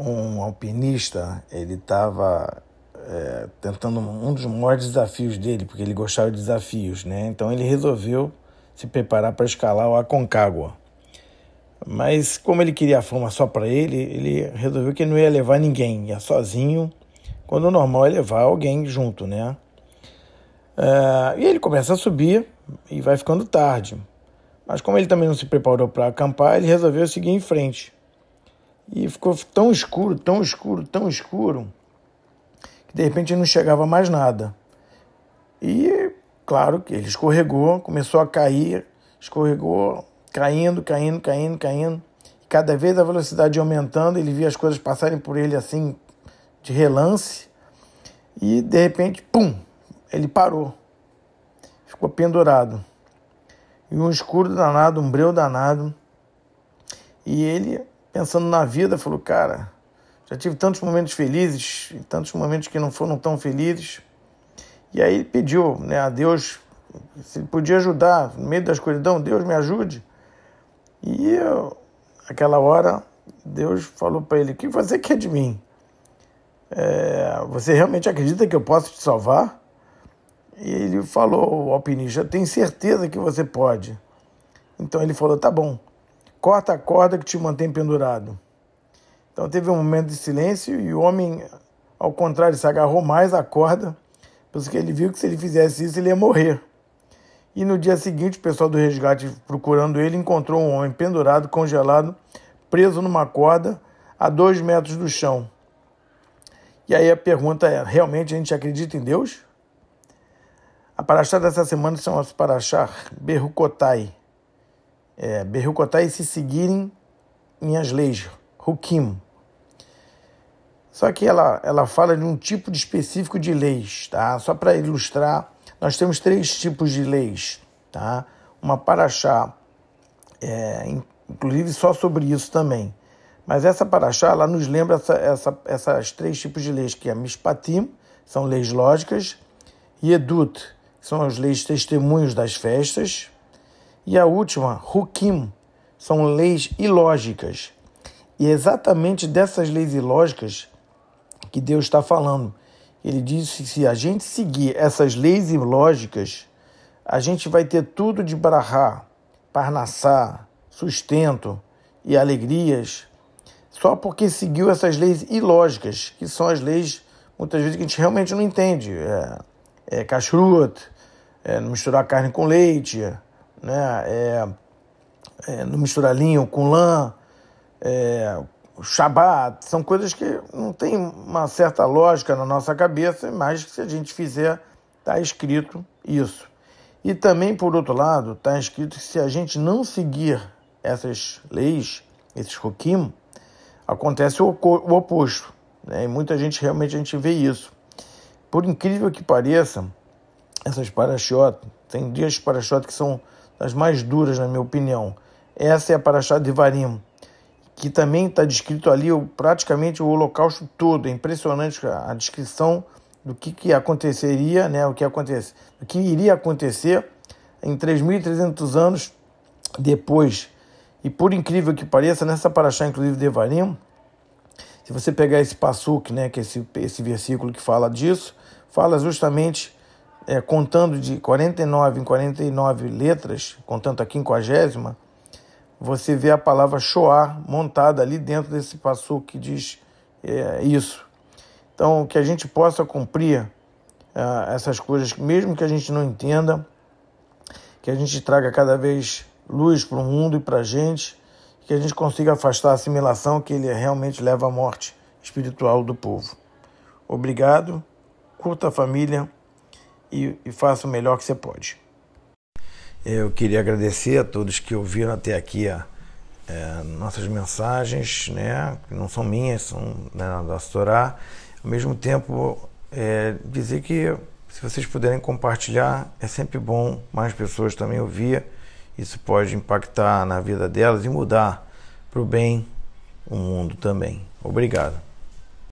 um alpinista, ele estava é, tentando um dos maiores desafios dele, porque ele gostava de desafios, né? Então ele resolveu se preparar para escalar o Aconcagua. Mas como ele queria a fama só para ele, ele resolveu que não ia levar ninguém, ia sozinho, quando o normal é levar alguém junto, né? É, e ele começa a subir e vai ficando tarde. Mas como ele também não se preparou para acampar, ele resolveu seguir em frente. E ficou tão escuro, tão escuro, tão escuro, que de repente não chegava mais nada. E claro que ele escorregou, começou a cair, escorregou, caindo, caindo, caindo, caindo. E cada vez a velocidade aumentando, ele via as coisas passarem por ele assim de relance. E de repente, pum, ele parou. Ficou pendurado e um escuro danado, um breu danado. E ele, pensando na vida, falou: Cara, já tive tantos momentos felizes e tantos momentos que não foram tão felizes. E aí pediu né, a Deus se ele podia ajudar no meio da escuridão, Deus me ajude. E eu, aquela hora, Deus falou para ele: O que você quer de mim? É, você realmente acredita que eu posso te salvar? E ele falou, o alpinista, tem certeza que você pode. Então ele falou, tá bom, corta a corda que te mantém pendurado. Então teve um momento de silêncio e o homem, ao contrário, se agarrou mais à corda, porque ele viu que se ele fizesse isso ele ia morrer. E no dia seguinte, o pessoal do resgate, procurando ele, encontrou um homem pendurado, congelado, preso numa corda a dois metros do chão. E aí a pergunta é: realmente a gente acredita em Deus? A paraxá dessa semana chama-se paraxá Berrucotai. É, Berrucotai se seguirem minhas leis, Hukim. Só que ela, ela fala de um tipo de específico de leis, tá? Só para ilustrar, nós temos três tipos de leis, tá? Uma paraxá, é, inclusive só sobre isso também. Mas essa paraxá, ela nos lembra essa, essa, essas três tipos de leis, que é Mishpatim, são leis lógicas, e Edut, são as leis testemunhos das festas. E a última, Hukim, são leis ilógicas. E é exatamente dessas leis ilógicas que Deus está falando. Ele disse que se a gente seguir essas leis ilógicas, a gente vai ter tudo de brahá, parnassá, sustento e alegrias, só porque seguiu essas leis ilógicas, que são as leis, muitas vezes, que a gente realmente não entende. É, é kashrut, é, misturar carne com leite, né? É, é, não misturar linho com lã, é, shabat, são coisas que não tem uma certa lógica na nossa cabeça, mas que se a gente fizer, está escrito isso. E também, por outro lado, está escrito que se a gente não seguir essas leis, esses roquim, acontece o, o oposto. Né? E muita gente realmente a gente vê isso. Por incrível que pareça, essas paraxot, tem dias paraxot que são as mais duras, na minha opinião. Essa é a paraxá de Varim, que também está descrito ali praticamente o holocausto todo. É impressionante a descrição do que, que aconteceria, né, o que acontece, o que iria acontecer em 3.300 anos depois. E por incrível que pareça, nessa paraxá, inclusive de Varim, se você pegar esse passuque, né, que é esse, esse versículo que fala disso, fala justamente, é, contando de 49 em 49 letras, contando a quinquagésima, você vê a palavra Shoah montada ali dentro desse passo que diz é, isso. Então, que a gente possa cumprir é, essas coisas, mesmo que a gente não entenda, que a gente traga cada vez luz para o mundo e para a gente, que a gente consiga afastar a assimilação que ele realmente leva à morte espiritual do povo. Obrigado curta a família e, e faça o melhor que você pode. Eu queria agradecer a todos que ouviram até aqui a, é, nossas mensagens, né, que não são minhas, são né, da Astorá. Ao mesmo tempo, é, dizer que se vocês puderem compartilhar, é sempre bom mais pessoas também ouvir. Isso pode impactar na vida delas e mudar para o bem o mundo também. Obrigado.